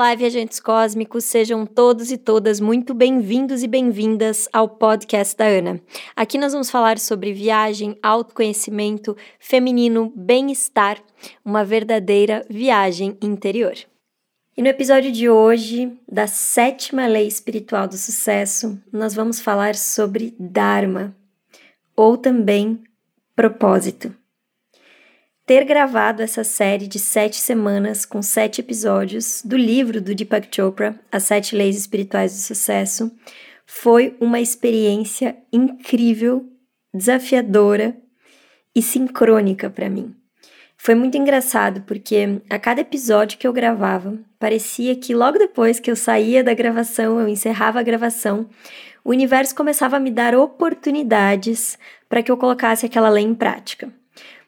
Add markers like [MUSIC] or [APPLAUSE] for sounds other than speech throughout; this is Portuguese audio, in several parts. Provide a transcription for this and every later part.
Olá, viajantes cósmicos, sejam todos e todas muito bem-vindos e bem-vindas ao podcast da Ana. Aqui nós vamos falar sobre viagem, autoconhecimento, feminino, bem-estar, uma verdadeira viagem interior. E no episódio de hoje, da sétima lei espiritual do sucesso, nós vamos falar sobre Dharma, ou também propósito ter gravado essa série de sete semanas com sete episódios do livro do Deepak Chopra, As Sete Leis Espirituais do Sucesso, foi uma experiência incrível, desafiadora e sincrônica para mim. Foi muito engraçado porque a cada episódio que eu gravava, parecia que logo depois que eu saía da gravação, eu encerrava a gravação, o universo começava a me dar oportunidades para que eu colocasse aquela lei em prática.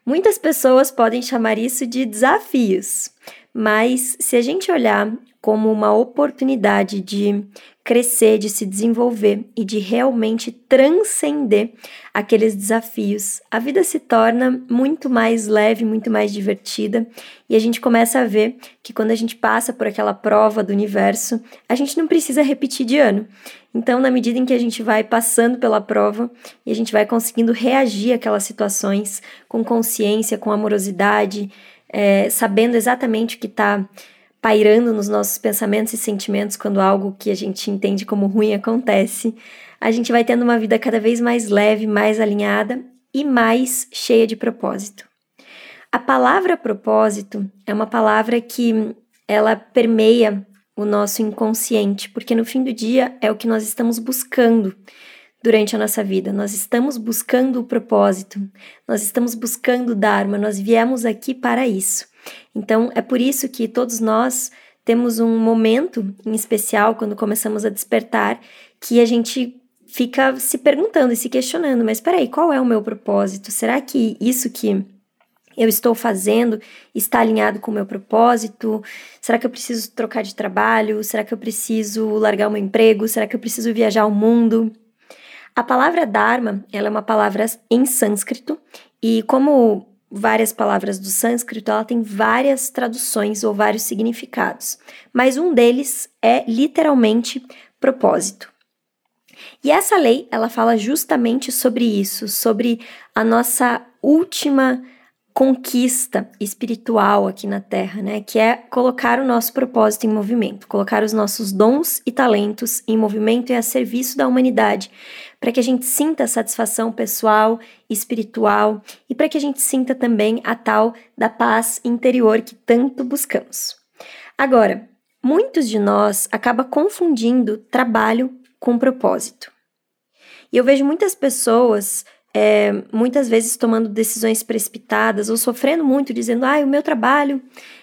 Muitas pessoas podem chamar isso de desafios, mas se a gente olhar como uma oportunidade de crescer, de se desenvolver e de realmente transcender aqueles desafios, a vida se torna muito mais leve, muito mais divertida e a gente começa a ver que quando a gente passa por aquela prova do universo, a gente não precisa repetir de ano. Então, na medida em que a gente vai passando pela prova e a gente vai conseguindo reagir àquelas situações com consciência, com amorosidade, é, sabendo exatamente o que está pairando nos nossos pensamentos e sentimentos quando algo que a gente entende como ruim acontece, a gente vai tendo uma vida cada vez mais leve, mais alinhada e mais cheia de propósito. A palavra propósito é uma palavra que ela permeia o nosso inconsciente, porque no fim do dia é o que nós estamos buscando durante a nossa vida. Nós estamos buscando o propósito, nós estamos buscando o Dharma, nós viemos aqui para isso. Então é por isso que todos nós temos um momento em especial quando começamos a despertar que a gente fica se perguntando e se questionando, mas espera aí, qual é o meu propósito? Será que isso que eu estou fazendo está alinhado com o meu propósito? Será que eu preciso trocar de trabalho? Será que eu preciso largar o meu emprego? Será que eu preciso viajar ao mundo? A palavra Dharma, ela é uma palavra em sânscrito e como várias palavras do sânscrito, ela tem várias traduções ou vários significados, mas um deles é literalmente propósito. E essa lei, ela fala justamente sobre isso, sobre a nossa última conquista espiritual aqui na Terra, né? Que é colocar o nosso propósito em movimento, colocar os nossos dons e talentos em movimento e a serviço da humanidade, para que a gente sinta a satisfação pessoal, espiritual e para que a gente sinta também a tal da paz interior que tanto buscamos. Agora, muitos de nós acabam confundindo trabalho com propósito. E eu vejo muitas pessoas é, muitas vezes tomando decisões precipitadas ou sofrendo muito, dizendo: ah, o meu trabalho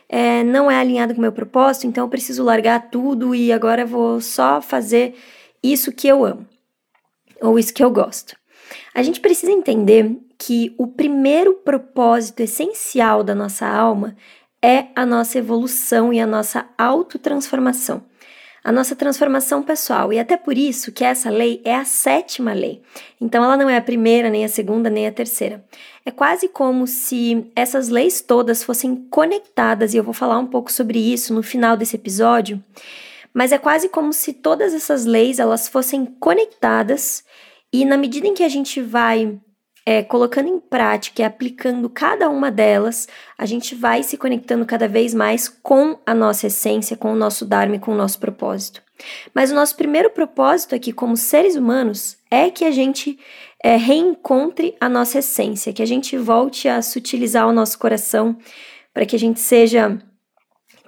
é, não é alinhado com o meu propósito, então eu preciso largar tudo e agora vou só fazer isso que eu amo ou isso que eu gosto. A gente precisa entender que o primeiro propósito essencial da nossa alma é a nossa evolução e a nossa autotransformação a nossa transformação pessoal. E até por isso que essa lei é a sétima lei. Então ela não é a primeira, nem a segunda, nem a terceira. É quase como se essas leis todas fossem conectadas, e eu vou falar um pouco sobre isso no final desse episódio. Mas é quase como se todas essas leis elas fossem conectadas e na medida em que a gente vai é, colocando em prática e aplicando cada uma delas, a gente vai se conectando cada vez mais com a nossa essência, com o nosso Dharma e com o nosso propósito. Mas o nosso primeiro propósito aqui, como seres humanos, é que a gente é, reencontre a nossa essência, que a gente volte a sutilizar o nosso coração, para que a gente seja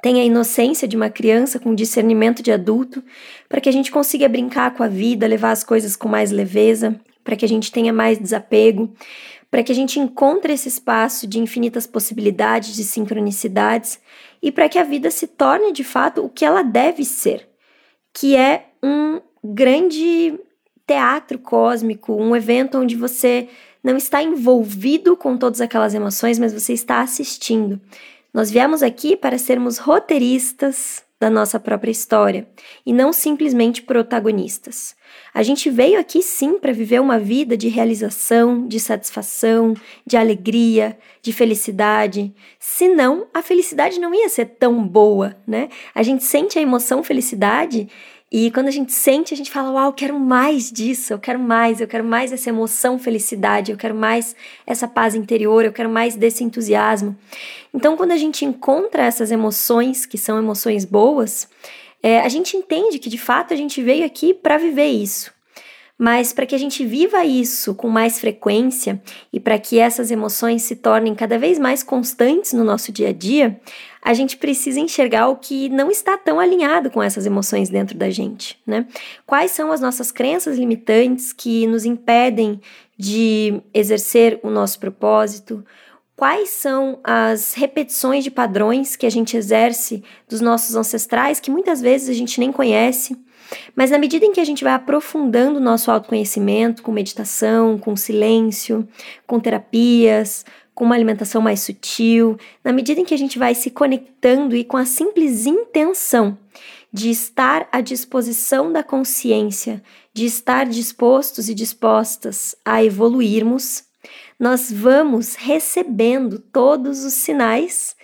tenha a inocência de uma criança com discernimento de adulto, para que a gente consiga brincar com a vida, levar as coisas com mais leveza, para que a gente tenha mais desapego, para que a gente encontre esse espaço de infinitas possibilidades, de sincronicidades e para que a vida se torne de fato o que ela deve ser, que é um grande teatro cósmico, um evento onde você não está envolvido com todas aquelas emoções, mas você está assistindo. Nós viemos aqui para sermos roteiristas da nossa própria história e não simplesmente protagonistas. A gente veio aqui sim para viver uma vida de realização, de satisfação, de alegria, de felicidade. Senão, a felicidade não ia ser tão boa, né? A gente sente a emoção felicidade e quando a gente sente, a gente fala: Uau, eu quero mais disso, eu quero mais, eu quero mais dessa emoção, felicidade, eu quero mais essa paz interior, eu quero mais desse entusiasmo. Então, quando a gente encontra essas emoções, que são emoções boas, é, a gente entende que de fato a gente veio aqui para viver isso. Mas para que a gente viva isso com mais frequência e para que essas emoções se tornem cada vez mais constantes no nosso dia a dia, a gente precisa enxergar o que não está tão alinhado com essas emoções dentro da gente, né? Quais são as nossas crenças limitantes que nos impedem de exercer o nosso propósito? Quais são as repetições de padrões que a gente exerce dos nossos ancestrais que muitas vezes a gente nem conhece? Mas na medida em que a gente vai aprofundando o nosso autoconhecimento com meditação, com silêncio, com terapias, com uma alimentação mais sutil, na medida em que a gente vai se conectando e com a simples intenção de estar à disposição da consciência, de estar dispostos e dispostas a evoluirmos, nós vamos recebendo todos os sinais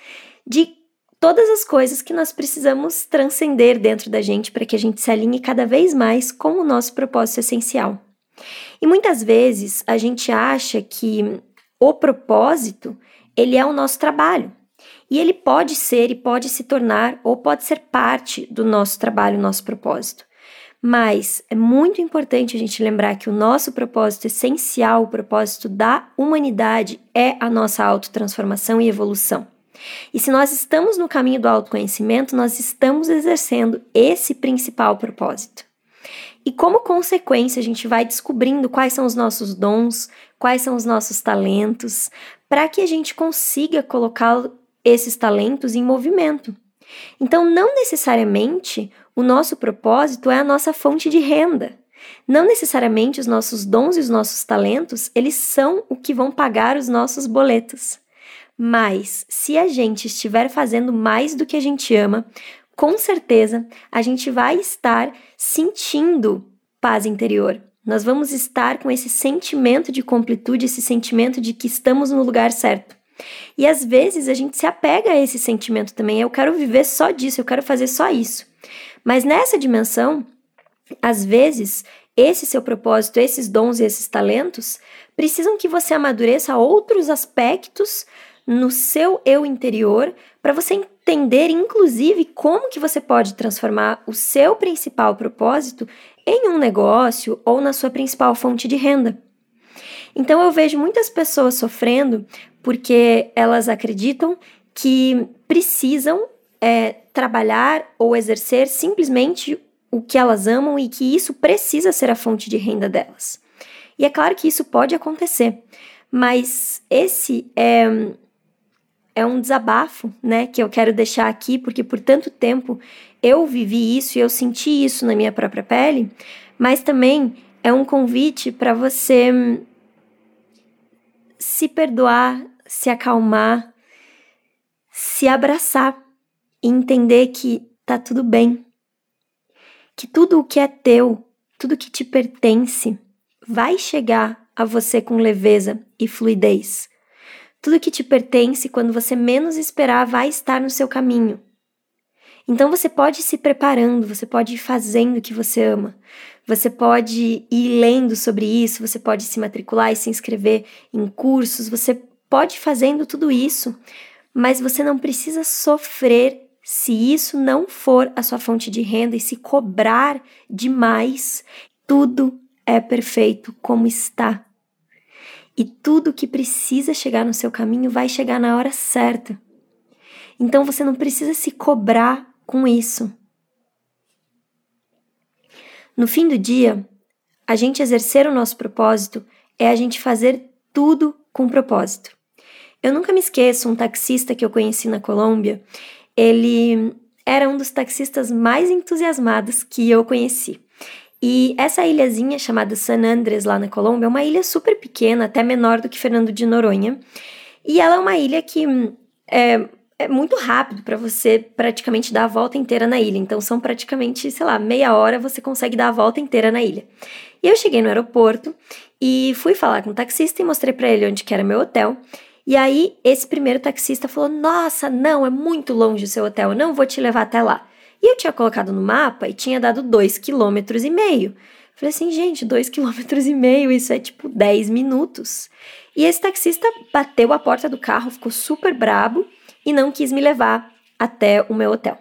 de todas as coisas que nós precisamos transcender dentro da gente para que a gente se alinhe cada vez mais com o nosso propósito essencial. E muitas vezes a gente acha que o propósito, ele é o nosso trabalho. E ele pode ser e pode se tornar ou pode ser parte do nosso trabalho, nosso propósito. Mas é muito importante a gente lembrar que o nosso propósito essencial, o propósito da humanidade, é a nossa autotransformação e evolução. E se nós estamos no caminho do autoconhecimento, nós estamos exercendo esse principal propósito. E como consequência, a gente vai descobrindo quais são os nossos dons, quais são os nossos talentos, para que a gente consiga colocar esses talentos em movimento. Então, não necessariamente o nosso propósito é a nossa fonte de renda. Não necessariamente os nossos dons e os nossos talentos, eles são o que vão pagar os nossos boletos. Mas se a gente estiver fazendo mais do que a gente ama, com certeza a gente vai estar sentindo paz interior. Nós vamos estar com esse sentimento de completude, esse sentimento de que estamos no lugar certo. E às vezes a gente se apega a esse sentimento também. Eu quero viver só disso, eu quero fazer só isso. Mas nessa dimensão, às vezes, esse seu propósito, esses dons e esses talentos precisam que você amadureça outros aspectos no seu eu interior para você entender, inclusive, como que você pode transformar o seu principal propósito em um negócio ou na sua principal fonte de renda. Então eu vejo muitas pessoas sofrendo porque elas acreditam que precisam é, trabalhar ou exercer simplesmente o que elas amam e que isso precisa ser a fonte de renda delas. E é claro que isso pode acontecer, mas esse é é um desabafo, né, que eu quero deixar aqui, porque por tanto tempo eu vivi isso e eu senti isso na minha própria pele, mas também é um convite para você se perdoar, se acalmar, se abraçar e entender que tá tudo bem. Que tudo o que é teu, tudo que te pertence, vai chegar a você com leveza e fluidez. Tudo que te pertence, quando você menos esperar, vai estar no seu caminho. Então você pode ir se preparando, você pode ir fazendo o que você ama. Você pode ir lendo sobre isso, você pode se matricular e se inscrever em cursos, você pode ir fazendo tudo isso, mas você não precisa sofrer se isso não for a sua fonte de renda e se cobrar demais. Tudo é perfeito como está. E tudo que precisa chegar no seu caminho vai chegar na hora certa. Então você não precisa se cobrar com isso. No fim do dia, a gente exercer o nosso propósito é a gente fazer tudo com propósito. Eu nunca me esqueço um taxista que eu conheci na Colômbia. Ele era um dos taxistas mais entusiasmados que eu conheci. E essa ilhazinha chamada San Andrés, lá na Colômbia, é uma ilha super pequena, até menor do que Fernando de Noronha. E ela é uma ilha que é, é muito rápido para você praticamente dar a volta inteira na ilha. Então são praticamente, sei lá, meia hora você consegue dar a volta inteira na ilha. E eu cheguei no aeroporto e fui falar com o taxista e mostrei para ele onde que era meu hotel. E aí esse primeiro taxista falou: "Nossa, não, é muito longe o seu hotel, não vou te levar até lá". E eu tinha colocado no mapa e tinha dado dois quilômetros e meio. Falei assim, gente, dois [LAUGHS] quilômetros e meio, isso é tipo 10 minutos. E esse taxista bateu a porta do carro, ficou super brabo e não quis me levar até o meu hotel.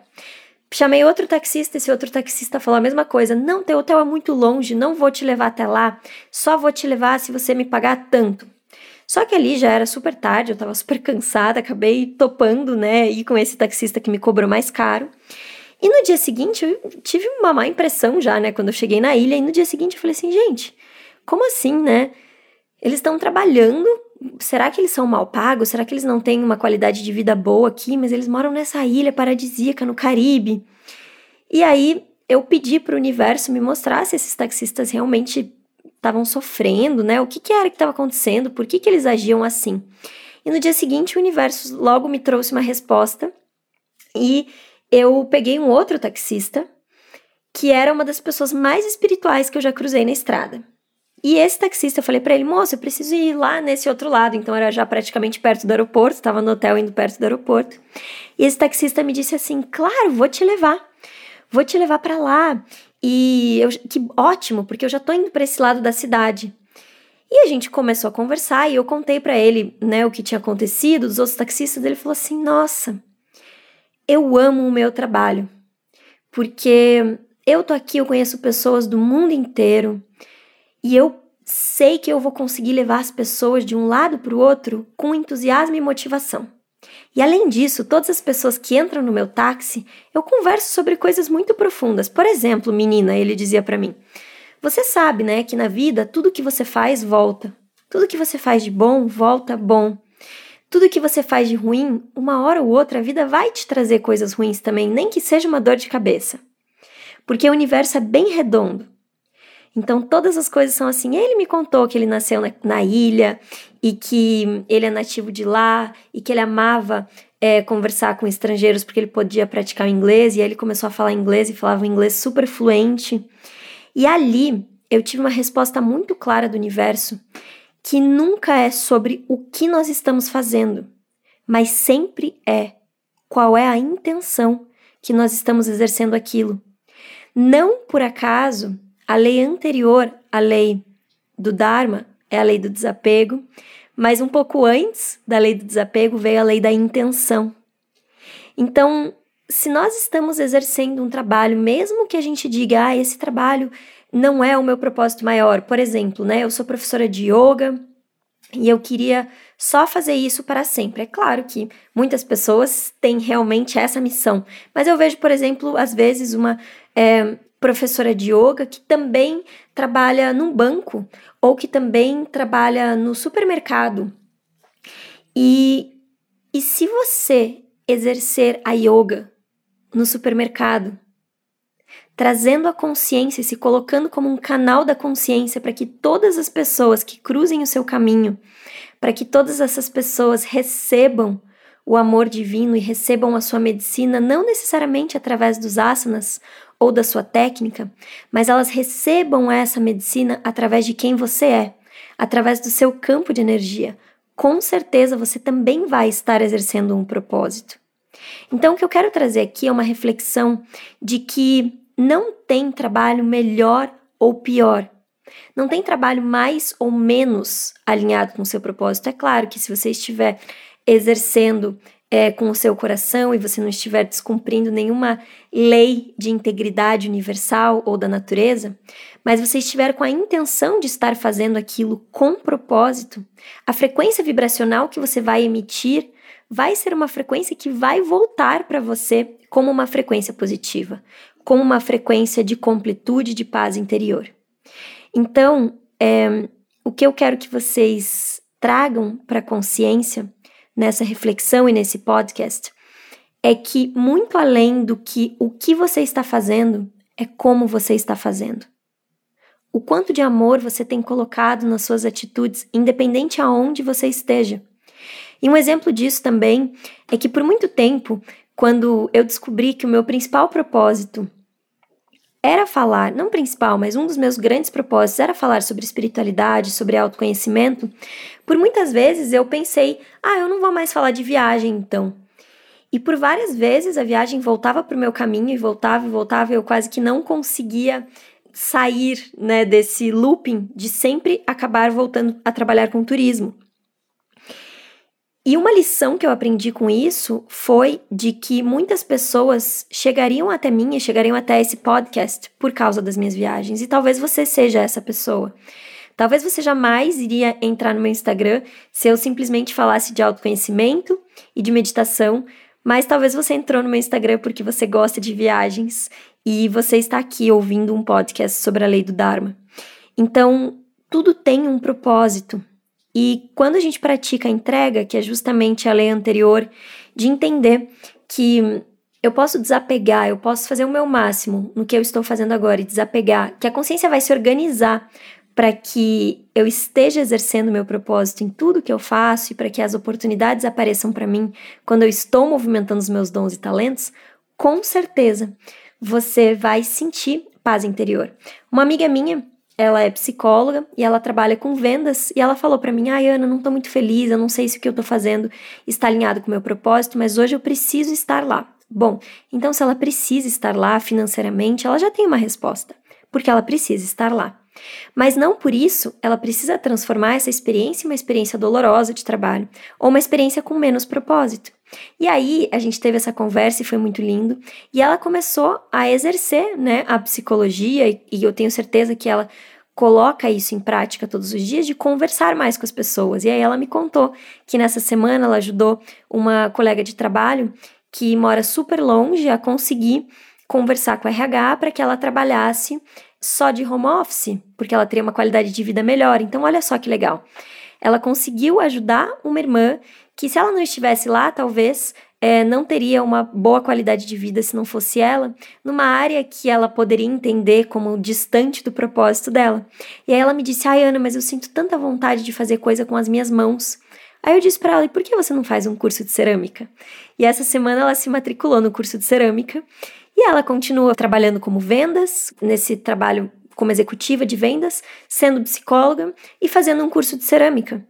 Chamei outro taxista, esse outro taxista falou a mesma coisa: Não, teu hotel é muito longe, não vou te levar até lá, só vou te levar se você me pagar tanto. Só que ali já era super tarde, eu tava super cansada, acabei topando, né, ir com esse taxista que me cobrou mais caro. E no dia seguinte eu tive uma má impressão já, né, quando eu cheguei na ilha, e no dia seguinte eu falei assim, gente, como assim, né? Eles estão trabalhando, será que eles são mal pagos? Será que eles não têm uma qualidade de vida boa aqui? Mas eles moram nessa ilha paradisíaca no Caribe. E aí eu pedi para o universo me mostrar se esses taxistas realmente estavam sofrendo, né? O que, que era que estava acontecendo? Por que, que eles agiam assim? E no dia seguinte o universo logo me trouxe uma resposta e eu peguei um outro taxista que era uma das pessoas mais espirituais que eu já cruzei na estrada. E esse taxista, eu falei para ele, moço, eu preciso ir lá nesse outro lado. Então era já praticamente perto do aeroporto, estava no hotel indo perto do aeroporto. E esse taxista me disse assim: claro, vou te levar. Vou te levar para lá. E eu, que ótimo, porque eu já tô indo para esse lado da cidade. E a gente começou a conversar e eu contei para ele, né, o que tinha acontecido, dos outros taxistas. Ele falou assim: "Nossa, eu amo o meu trabalho. Porque eu tô aqui, eu conheço pessoas do mundo inteiro e eu sei que eu vou conseguir levar as pessoas de um lado para o outro com entusiasmo e motivação. E além disso, todas as pessoas que entram no meu táxi, eu converso sobre coisas muito profundas. Por exemplo, menina, ele dizia para mim: Você sabe, né, que na vida tudo que você faz volta. Tudo que você faz de bom volta bom. Tudo que você faz de ruim, uma hora ou outra a vida vai te trazer coisas ruins também, nem que seja uma dor de cabeça. Porque o universo é bem redondo. Então, todas as coisas são assim. Ele me contou que ele nasceu na, na ilha e que ele é nativo de lá e que ele amava é, conversar com estrangeiros porque ele podia praticar o inglês. E aí ele começou a falar inglês e falava um inglês super fluente. E ali eu tive uma resposta muito clara do universo que nunca é sobre o que nós estamos fazendo, mas sempre é qual é a intenção que nós estamos exercendo aquilo. Não por acaso a lei anterior à lei do Dharma é a lei do desapego, mas um pouco antes da lei do desapego veio a lei da intenção. Então, se nós estamos exercendo um trabalho, mesmo que a gente diga, ah, esse trabalho não é o meu propósito maior, por exemplo, né? Eu sou professora de yoga e eu queria só fazer isso para sempre. É claro que muitas pessoas têm realmente essa missão, mas eu vejo, por exemplo, às vezes uma é, professora de yoga que também trabalha num banco ou que também trabalha no supermercado. E, e se você exercer a yoga no supermercado, trazendo a consciência, se colocando como um canal da consciência para que todas as pessoas que cruzem o seu caminho, para que todas essas pessoas recebam o amor divino e recebam a sua medicina, não necessariamente através dos asanas ou da sua técnica, mas elas recebam essa medicina através de quem você é, através do seu campo de energia. Com certeza você também vai estar exercendo um propósito. Então, o que eu quero trazer aqui é uma reflexão de que não tem trabalho melhor ou pior. Não tem trabalho mais ou menos alinhado com o seu propósito. É claro que se você estiver exercendo é, com o seu coração e você não estiver descumprindo nenhuma lei de integridade universal ou da natureza, mas você estiver com a intenção de estar fazendo aquilo com propósito, a frequência vibracional que você vai emitir vai ser uma frequência que vai voltar para você como uma frequência positiva, como uma frequência de completude, de paz interior. Então, é, o que eu quero que vocês tragam para a consciência nessa reflexão e nesse podcast é que, muito além do que o que você está fazendo, é como você está fazendo. O quanto de amor você tem colocado nas suas atitudes, independente aonde você esteja. E um exemplo disso também é que por muito tempo, quando eu descobri que o meu principal propósito era falar, não principal, mas um dos meus grandes propósitos era falar sobre espiritualidade, sobre autoconhecimento, por muitas vezes eu pensei, ah, eu não vou mais falar de viagem então. E por várias vezes a viagem voltava para o meu caminho e voltava e voltava, e eu quase que não conseguia sair né, desse looping de sempre acabar voltando a trabalhar com turismo. E uma lição que eu aprendi com isso foi de que muitas pessoas chegariam até mim e chegariam até esse podcast por causa das minhas viagens. E talvez você seja essa pessoa. Talvez você jamais iria entrar no meu Instagram se eu simplesmente falasse de autoconhecimento e de meditação, mas talvez você entrou no meu Instagram porque você gosta de viagens e você está aqui ouvindo um podcast sobre a lei do Dharma. Então, tudo tem um propósito. E quando a gente pratica a entrega, que é justamente a lei anterior, de entender que eu posso desapegar, eu posso fazer o meu máximo no que eu estou fazendo agora e desapegar, que a consciência vai se organizar para que eu esteja exercendo meu propósito em tudo que eu faço e para que as oportunidades apareçam para mim quando eu estou movimentando os meus dons e talentos, com certeza você vai sentir paz interior. Uma amiga minha ela é psicóloga e ela trabalha com vendas e ela falou para mim: "Ai, Ana, não tô muito feliz, eu não sei se o que eu tô fazendo está alinhado com o meu propósito, mas hoje eu preciso estar lá". Bom, então se ela precisa estar lá financeiramente, ela já tem uma resposta, porque ela precisa estar lá. Mas não por isso ela precisa transformar essa experiência em uma experiência dolorosa de trabalho ou uma experiência com menos propósito. E aí a gente teve essa conversa e foi muito lindo. E ela começou a exercer né, a psicologia, e, e eu tenho certeza que ela coloca isso em prática todos os dias de conversar mais com as pessoas. E aí ela me contou que nessa semana ela ajudou uma colega de trabalho que mora super longe a conseguir conversar com a RH para que ela trabalhasse só de home office, porque ela teria uma qualidade de vida melhor. Então, olha só que legal. Ela conseguiu ajudar uma irmã que, se ela não estivesse lá, talvez é, não teria uma boa qualidade de vida se não fosse ela, numa área que ela poderia entender como distante do propósito dela. E aí ela me disse: Ai, Ana, mas eu sinto tanta vontade de fazer coisa com as minhas mãos. Aí eu disse para ela: e por que você não faz um curso de cerâmica? E essa semana ela se matriculou no curso de cerâmica e ela continua trabalhando como vendas, nesse trabalho como executiva de vendas, sendo psicóloga e fazendo um curso de cerâmica.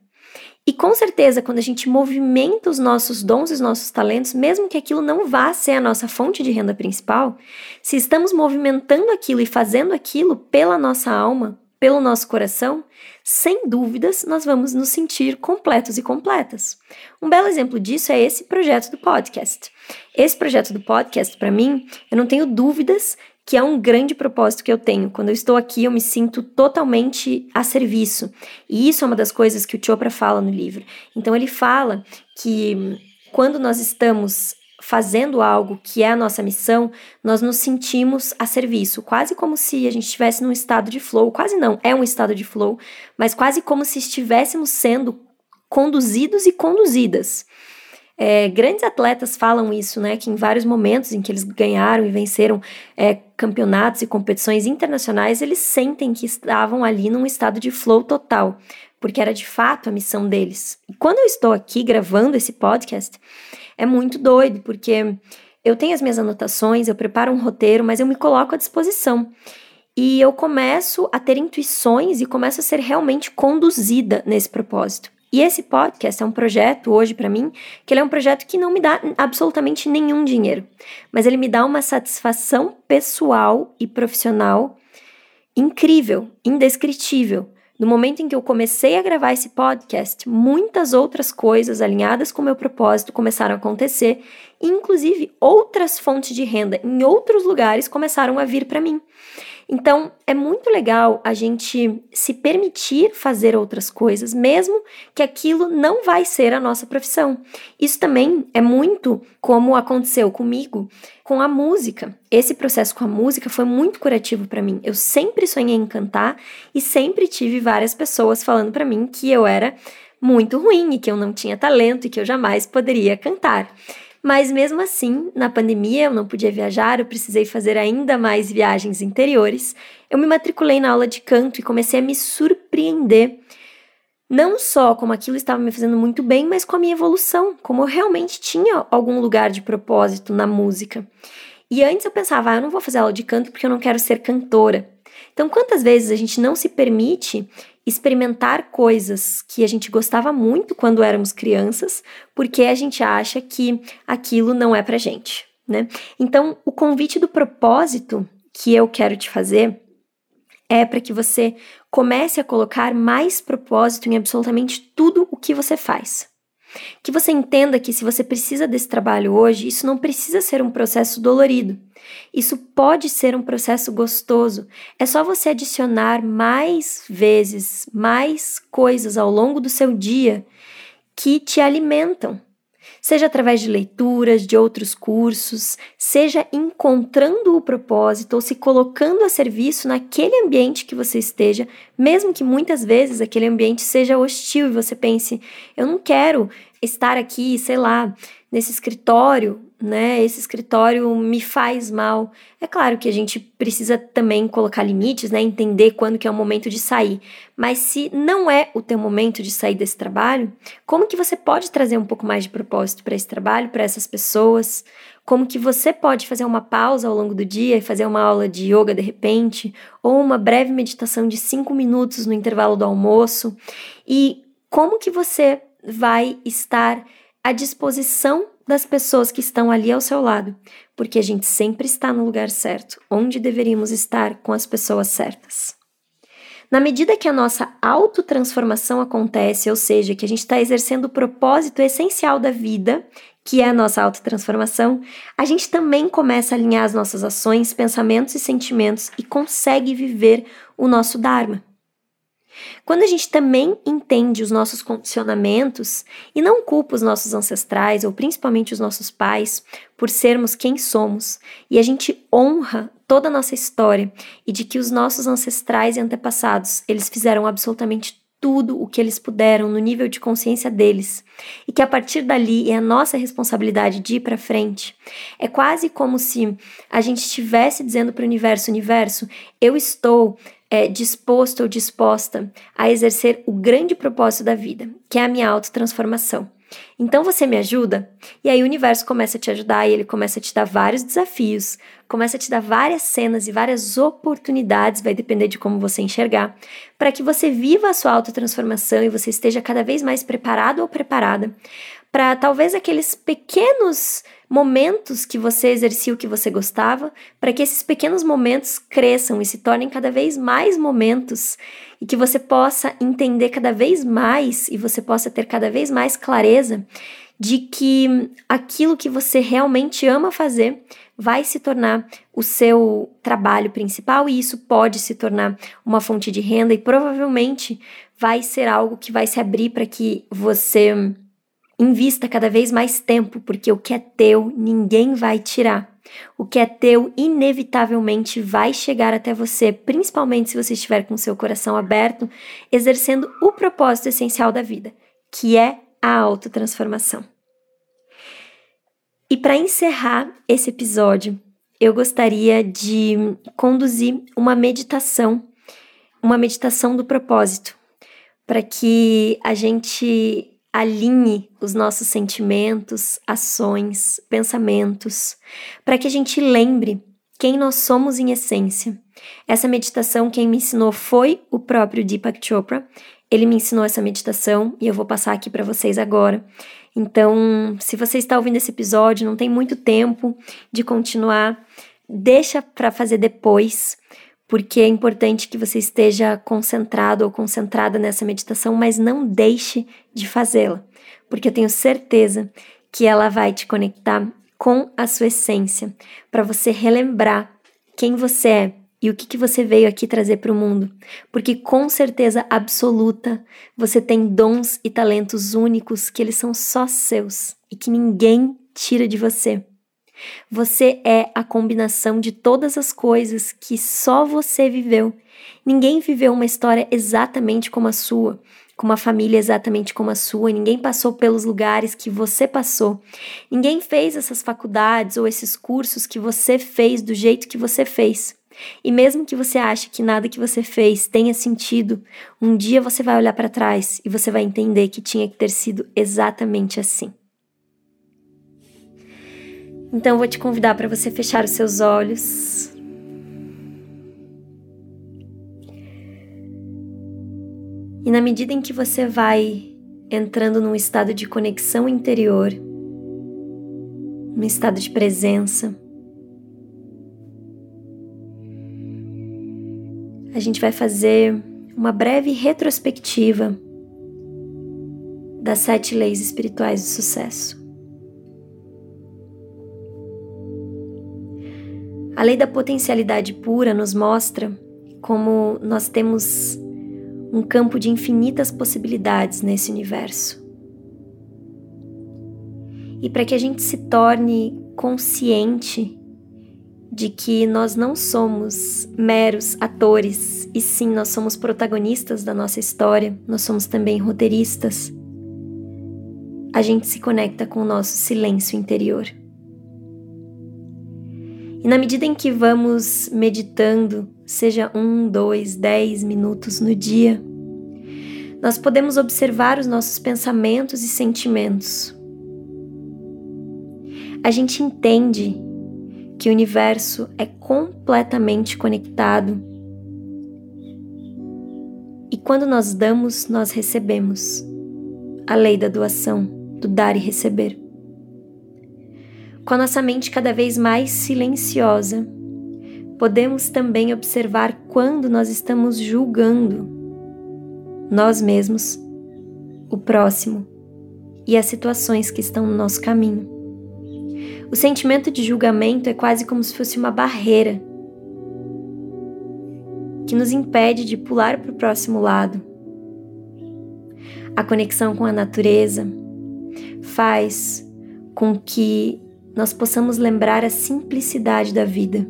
E com certeza, quando a gente movimenta os nossos dons e os nossos talentos, mesmo que aquilo não vá ser a nossa fonte de renda principal, se estamos movimentando aquilo e fazendo aquilo pela nossa alma, pelo nosso coração, sem dúvidas nós vamos nos sentir completos e completas. Um belo exemplo disso é esse projeto do podcast. Esse projeto do podcast, para mim, eu não tenho dúvidas que é um grande propósito que eu tenho. Quando eu estou aqui, eu me sinto totalmente a serviço. E isso é uma das coisas que o Chopra fala no livro. Então, ele fala que quando nós estamos fazendo algo que é a nossa missão, nós nos sentimos a serviço, quase como se a gente estivesse num estado de flow, quase não, é um estado de flow, mas quase como se estivéssemos sendo conduzidos e conduzidas. É, grandes atletas falam isso, né? Que em vários momentos em que eles ganharam e venceram é, campeonatos e competições internacionais, eles sentem que estavam ali num estado de flow total, porque era de fato a missão deles. E quando eu estou aqui gravando esse podcast, é muito doido, porque eu tenho as minhas anotações, eu preparo um roteiro, mas eu me coloco à disposição. E eu começo a ter intuições e começo a ser realmente conduzida nesse propósito. E esse podcast é um projeto hoje para mim, que ele é um projeto que não me dá absolutamente nenhum dinheiro, mas ele me dá uma satisfação pessoal e profissional incrível, indescritível. No momento em que eu comecei a gravar esse podcast, muitas outras coisas alinhadas com o meu propósito começaram a acontecer, inclusive outras fontes de renda em outros lugares começaram a vir para mim. Então, é muito legal a gente se permitir fazer outras coisas, mesmo que aquilo não vai ser a nossa profissão. Isso também é muito como aconteceu comigo com a música. Esse processo com a música foi muito curativo para mim. Eu sempre sonhei em cantar e sempre tive várias pessoas falando para mim que eu era muito ruim e que eu não tinha talento e que eu jamais poderia cantar. Mas mesmo assim, na pandemia eu não podia viajar, eu precisei fazer ainda mais viagens interiores. Eu me matriculei na aula de canto e comecei a me surpreender Não só como aquilo estava me fazendo muito bem, mas com a minha evolução, como eu realmente tinha algum lugar de propósito na música. E antes eu pensava, ah, eu não vou fazer aula de canto porque eu não quero ser cantora. Então, quantas vezes a gente não se permite experimentar coisas que a gente gostava muito quando éramos crianças, porque a gente acha que aquilo não é pra gente, né? Então, o convite do propósito que eu quero te fazer é para que você comece a colocar mais propósito em absolutamente tudo o que você faz. Que você entenda que se você precisa desse trabalho hoje, isso não precisa ser um processo dolorido. Isso pode ser um processo gostoso. É só você adicionar mais vezes, mais coisas ao longo do seu dia que te alimentam, seja através de leituras, de outros cursos, seja encontrando o propósito ou se colocando a serviço naquele ambiente que você esteja, mesmo que muitas vezes aquele ambiente seja hostil e você pense, eu não quero estar aqui, sei lá, nesse escritório, né? Esse escritório me faz mal. É claro que a gente precisa também colocar limites, né? Entender quando que é o momento de sair. Mas se não é o teu momento de sair desse trabalho, como que você pode trazer um pouco mais de propósito para esse trabalho, para essas pessoas? Como que você pode fazer uma pausa ao longo do dia e fazer uma aula de yoga de repente, ou uma breve meditação de cinco minutos no intervalo do almoço? E como que você vai estar à disposição das pessoas que estão ali ao seu lado, porque a gente sempre está no lugar certo, onde deveríamos estar com as pessoas certas. Na medida que a nossa autotransformação acontece, ou seja, que a gente está exercendo o propósito essencial da vida, que é a nossa autotransformação, a gente também começa a alinhar as nossas ações, pensamentos e sentimentos e consegue viver o nosso Dharma. Quando a gente também entende os nossos condicionamentos e não culpa os nossos ancestrais, ou principalmente os nossos pais, por sermos quem somos, e a gente honra toda a nossa história e de que os nossos ancestrais e antepassados, eles fizeram absolutamente tudo o que eles puderam no nível de consciência deles, e que a partir dali é a nossa responsabilidade de ir para frente. É quase como se a gente estivesse dizendo para o universo: universo, eu estou é, disposto ou disposta a exercer o grande propósito da vida, que é a minha autotransformação. Então você me ajuda? E aí o universo começa a te ajudar e ele começa a te dar vários desafios, começa a te dar várias cenas e várias oportunidades, vai depender de como você enxergar, para que você viva a sua autotransformação e você esteja cada vez mais preparado ou preparada para talvez aqueles pequenos momentos que você exercia o que você gostava, para que esses pequenos momentos cresçam e se tornem cada vez mais momentos e que você possa entender cada vez mais e você possa ter cada vez mais clareza de que aquilo que você realmente ama fazer vai se tornar o seu trabalho principal e isso pode se tornar uma fonte de renda e provavelmente vai ser algo que vai se abrir para que você Invista cada vez mais tempo, porque o que é teu ninguém vai tirar. O que é teu inevitavelmente vai chegar até você, principalmente se você estiver com seu coração aberto, exercendo o propósito essencial da vida, que é a autotransformação. E para encerrar esse episódio, eu gostaria de conduzir uma meditação, uma meditação do propósito, para que a gente alinhe os nossos sentimentos, ações, pensamentos, para que a gente lembre quem nós somos em essência. Essa meditação, quem me ensinou foi o próprio Deepak Chopra. Ele me ensinou essa meditação e eu vou passar aqui para vocês agora. Então, se você está ouvindo esse episódio, não tem muito tempo de continuar, deixa para fazer depois, porque é importante que você esteja concentrado ou concentrada nessa meditação, mas não deixe de fazê-la, porque eu tenho certeza que ela vai te conectar com a sua essência, para você relembrar quem você é e o que, que você veio aqui trazer para o mundo, porque com certeza absoluta você tem dons e talentos únicos que eles são só seus e que ninguém tira de você. Você é a combinação de todas as coisas que só você viveu. Ninguém viveu uma história exatamente como a sua, com uma família exatamente como a sua, ninguém passou pelos lugares que você passou. Ninguém fez essas faculdades ou esses cursos que você fez do jeito que você fez. E mesmo que você ache que nada que você fez tenha sentido, um dia você vai olhar para trás e você vai entender que tinha que ter sido exatamente assim. Então vou te convidar para você fechar os seus olhos. E na medida em que você vai entrando num estado de conexão interior, num estado de presença, a gente vai fazer uma breve retrospectiva das sete leis espirituais do sucesso. A lei da potencialidade pura nos mostra como nós temos um campo de infinitas possibilidades nesse universo. E para que a gente se torne consciente de que nós não somos meros atores, e sim nós somos protagonistas da nossa história, nós somos também roteiristas. A gente se conecta com o nosso silêncio interior. E na medida em que vamos meditando, seja um, dois, dez minutos no dia, nós podemos observar os nossos pensamentos e sentimentos. A gente entende que o universo é completamente conectado. E quando nós damos, nós recebemos. A lei da doação, do dar e receber. Com a nossa mente cada vez mais silenciosa, podemos também observar quando nós estamos julgando nós mesmos, o próximo e as situações que estão no nosso caminho. O sentimento de julgamento é quase como se fosse uma barreira que nos impede de pular para o próximo lado. A conexão com a natureza faz com que nós possamos lembrar a simplicidade da vida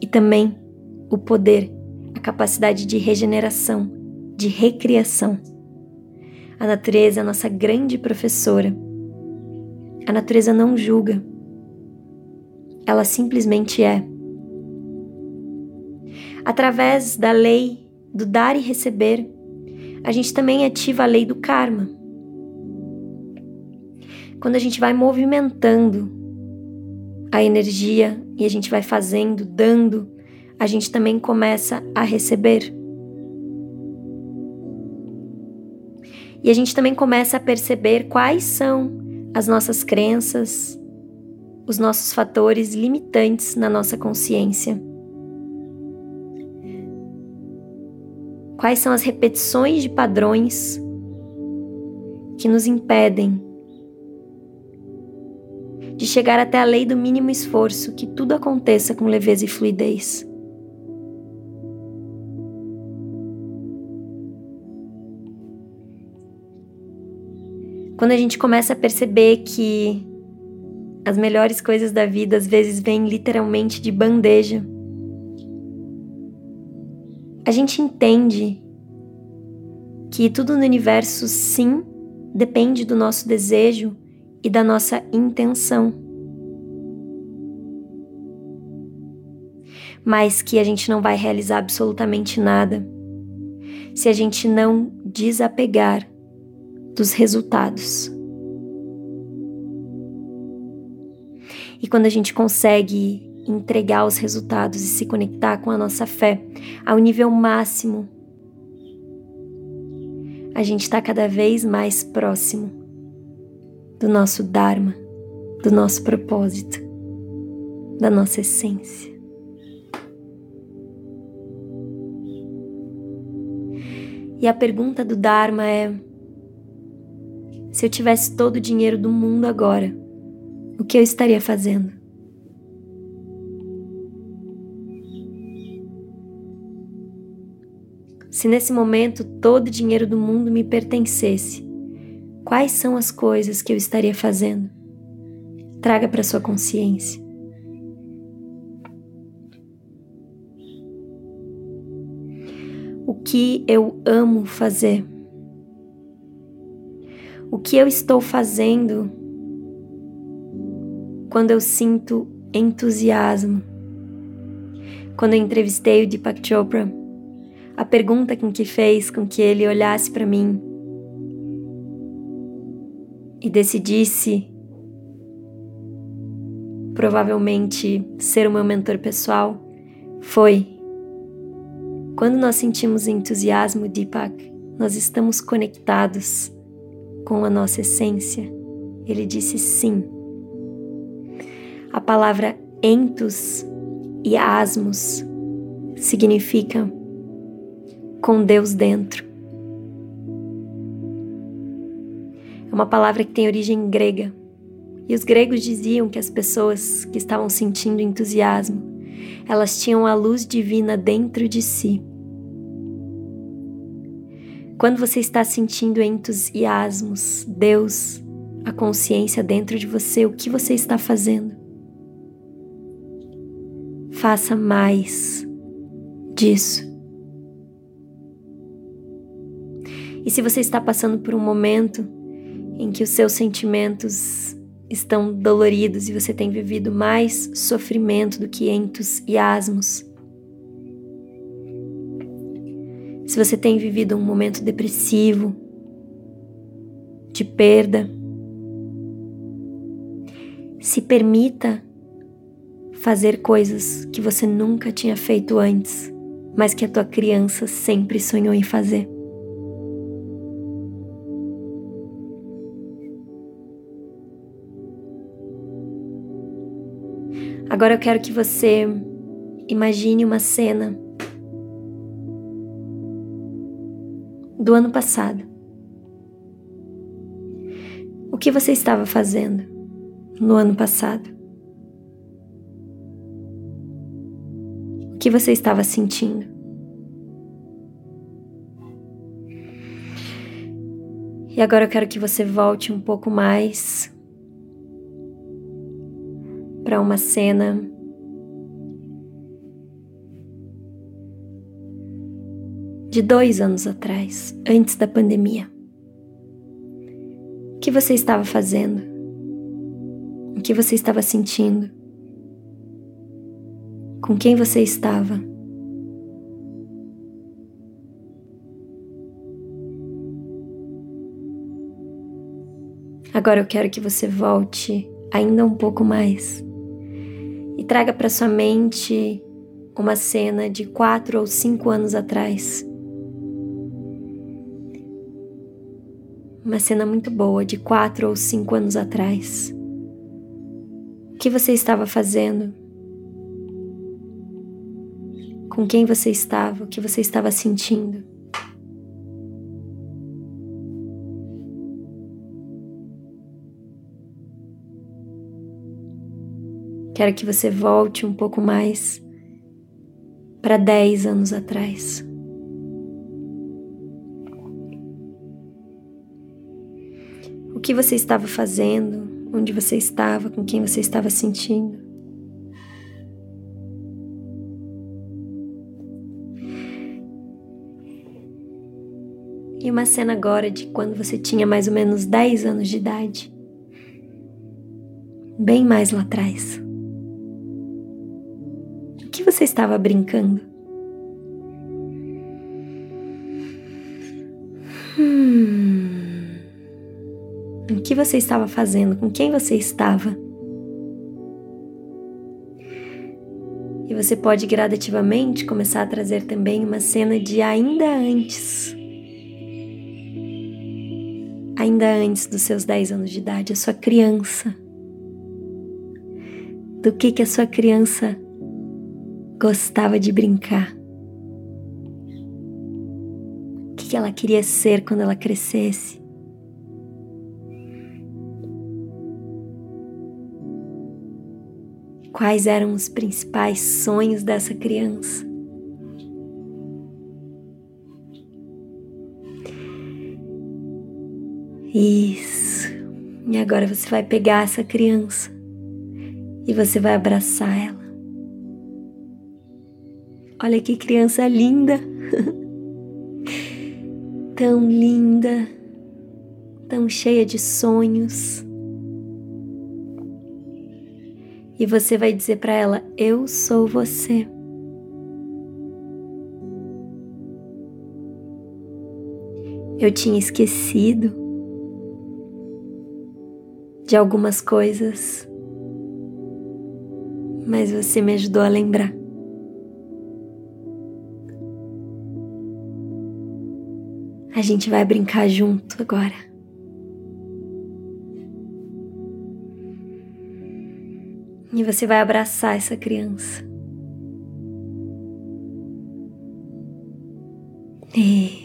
e também o poder, a capacidade de regeneração, de recriação. A natureza é a nossa grande professora a natureza não julga, ela simplesmente é. Através da lei do dar e receber, a gente também ativa a lei do karma. Quando a gente vai movimentando a energia e a gente vai fazendo, dando, a gente também começa a receber. E a gente também começa a perceber quais são as nossas crenças, os nossos fatores limitantes na nossa consciência. Quais são as repetições de padrões que nos impedem de chegar até a lei do mínimo esforço, que tudo aconteça com leveza e fluidez? Quando a gente começa a perceber que as melhores coisas da vida às vezes vêm literalmente de bandeja, a gente entende que tudo no universo, sim, depende do nosso desejo e da nossa intenção. Mas que a gente não vai realizar absolutamente nada se a gente não desapegar dos resultados. E quando a gente consegue entregar os resultados e se conectar com a nossa fé ao nível máximo, a gente está cada vez mais próximo do nosso Dharma, do nosso propósito, da nossa essência. E a pergunta do Dharma é: se eu tivesse todo o dinheiro do mundo agora, o que eu estaria fazendo? Se nesse momento todo o dinheiro do mundo me pertencesse, quais são as coisas que eu estaria fazendo? Traga para sua consciência. O que eu amo fazer? o que eu estou fazendo quando eu sinto entusiasmo Quando eu entrevistei o Deepak Chopra, a pergunta com que fez com que ele olhasse para mim e decidisse provavelmente ser o meu mentor pessoal foi quando nós sentimos entusiasmo, Deepak, nós estamos conectados com a nossa essência. Ele disse sim. A palavra entus e asmos significa com Deus dentro. É uma palavra que tem origem grega. E os gregos diziam que as pessoas que estavam sentindo entusiasmo elas tinham a luz divina dentro de si. Quando você está sentindo entusiasmos, Deus, a consciência dentro de você, o que você está fazendo? Faça mais disso. E se você está passando por um momento em que os seus sentimentos estão doloridos e você tem vivido mais sofrimento do que entusiasmos. Se você tem vivido um momento depressivo, de perda, se permita fazer coisas que você nunca tinha feito antes, mas que a tua criança sempre sonhou em fazer. Agora eu quero que você imagine uma cena do ano passado. O que você estava fazendo no ano passado? O que você estava sentindo? E agora eu quero que você volte um pouco mais para uma cena de dois anos atrás, antes da pandemia. O que você estava fazendo? O que você estava sentindo? Com quem você estava? Agora eu quero que você volte ainda um pouco mais e traga para sua mente uma cena de quatro ou cinco anos atrás. Uma cena muito boa de quatro ou cinco anos atrás. O que você estava fazendo? Com quem você estava? O que você estava sentindo? Quero que você volte um pouco mais para 10 anos atrás. O que você estava fazendo? Onde você estava? Com quem você estava sentindo? E uma cena agora de quando você tinha mais ou menos 10 anos de idade. Bem mais lá atrás que você estava brincando? Hum, o que você estava fazendo? Com quem você estava? E você pode gradativamente começar a trazer também uma cena de ainda antes. Ainda antes dos seus 10 anos de idade, a sua criança. Do que que a sua criança gostava de brincar. O que ela queria ser quando ela crescesse? Quais eram os principais sonhos dessa criança? Isso. E agora você vai pegar essa criança e você vai abraçar ela. Olha que criança linda! [LAUGHS] tão linda, tão cheia de sonhos. E você vai dizer para ela: Eu sou você. Eu tinha esquecido de algumas coisas, mas você me ajudou a lembrar. A gente vai brincar junto agora. E você vai abraçar essa criança. Isso.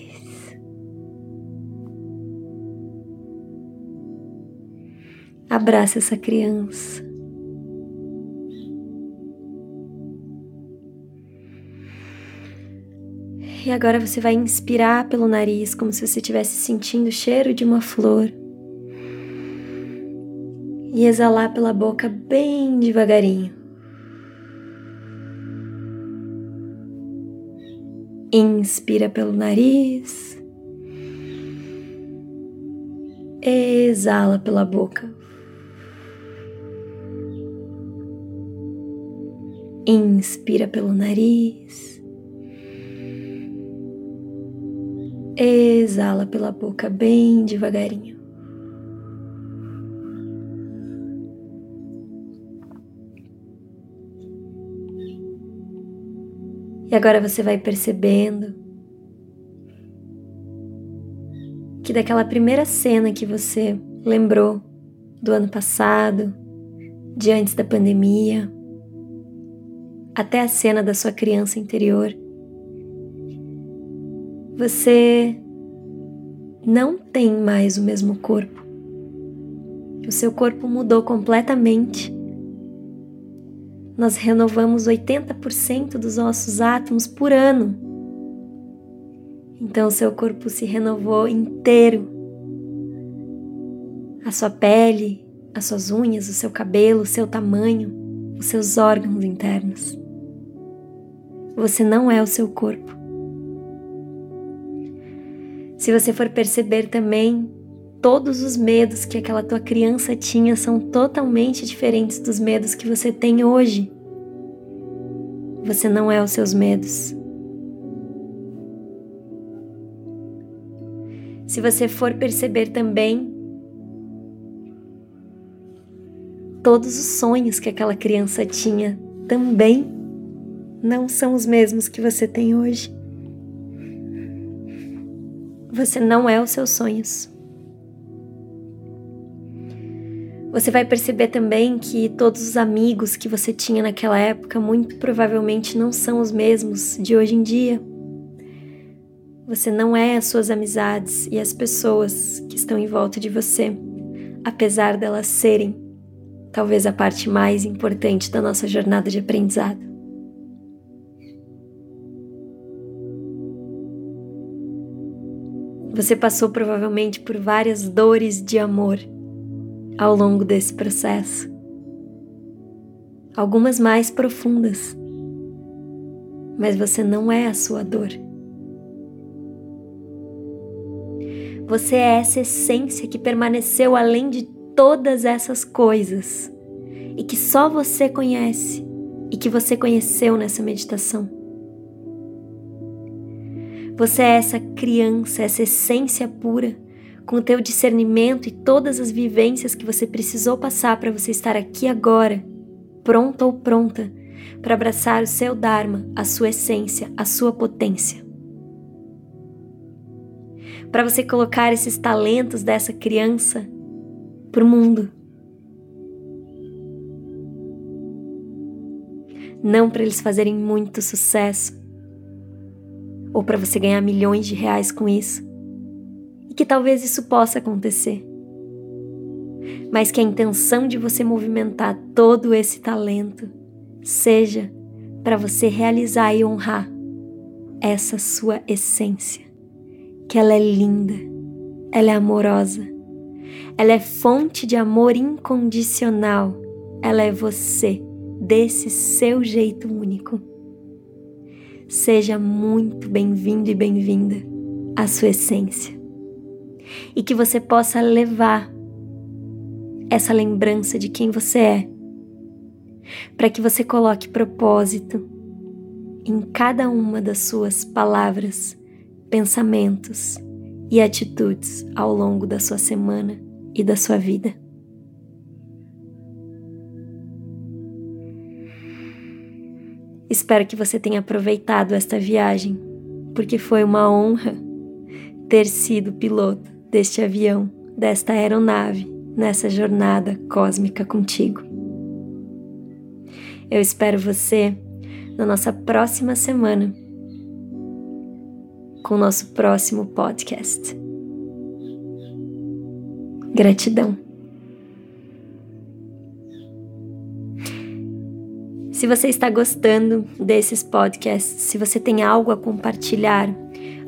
Abraça essa criança. E agora você vai inspirar pelo nariz, como se você estivesse sentindo o cheiro de uma flor. E exalar pela boca bem devagarinho. Inspira pelo nariz. Exala pela boca. Inspira pelo nariz. Exala pela boca bem devagarinho. E agora você vai percebendo que daquela primeira cena que você lembrou do ano passado, de antes da pandemia, até a cena da sua criança interior, você não tem mais o mesmo corpo. O seu corpo mudou completamente. Nós renovamos 80% dos nossos átomos por ano. Então, seu corpo se renovou inteiro. A sua pele, as suas unhas, o seu cabelo, o seu tamanho, os seus órgãos internos. Você não é o seu corpo. Se você for perceber também, todos os medos que aquela tua criança tinha são totalmente diferentes dos medos que você tem hoje. Você não é os seus medos. Se você for perceber também, todos os sonhos que aquela criança tinha também não são os mesmos que você tem hoje. Você não é os seus sonhos. Você vai perceber também que todos os amigos que você tinha naquela época muito provavelmente não são os mesmos de hoje em dia. Você não é as suas amizades e as pessoas que estão em volta de você, apesar delas serem talvez a parte mais importante da nossa jornada de aprendizado. Você passou provavelmente por várias dores de amor ao longo desse processo. Algumas mais profundas. Mas você não é a sua dor. Você é essa essência que permaneceu além de todas essas coisas e que só você conhece e que você conheceu nessa meditação. Você é essa criança, essa essência pura, com o teu discernimento e todas as vivências que você precisou passar para você estar aqui agora, pronta ou pronta, para abraçar o seu Dharma, a sua essência, a sua potência. Para você colocar esses talentos dessa criança para o mundo. Não para eles fazerem muito sucesso, ou para você ganhar milhões de reais com isso. E que talvez isso possa acontecer. Mas que a intenção de você movimentar todo esse talento seja para você realizar e honrar essa sua essência, que ela é linda, ela é amorosa, ela é fonte de amor incondicional, ela é você, desse seu jeito único. Seja muito bem-vindo e bem-vinda à sua essência. E que você possa levar essa lembrança de quem você é, para que você coloque propósito em cada uma das suas palavras, pensamentos e atitudes ao longo da sua semana e da sua vida. Espero que você tenha aproveitado esta viagem, porque foi uma honra ter sido piloto deste avião, desta aeronave, nessa jornada cósmica contigo. Eu espero você na nossa próxima semana com o nosso próximo podcast. Gratidão. Se você está gostando desses podcasts, se você tem algo a compartilhar,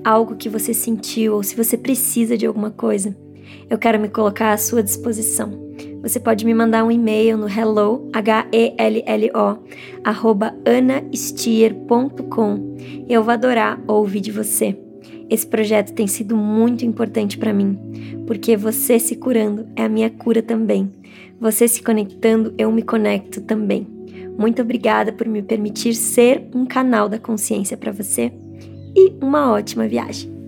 algo que você sentiu ou se você precisa de alguma coisa, eu quero me colocar à sua disposição. Você pode me mandar um e-mail no hello, H-E-L-L-O, arroba anastier.com. Eu vou adorar ouvir de você. Esse projeto tem sido muito importante para mim, porque você se curando é a minha cura também. Você se conectando, eu me conecto também. Muito obrigada por me permitir ser um canal da consciência para você e uma ótima viagem.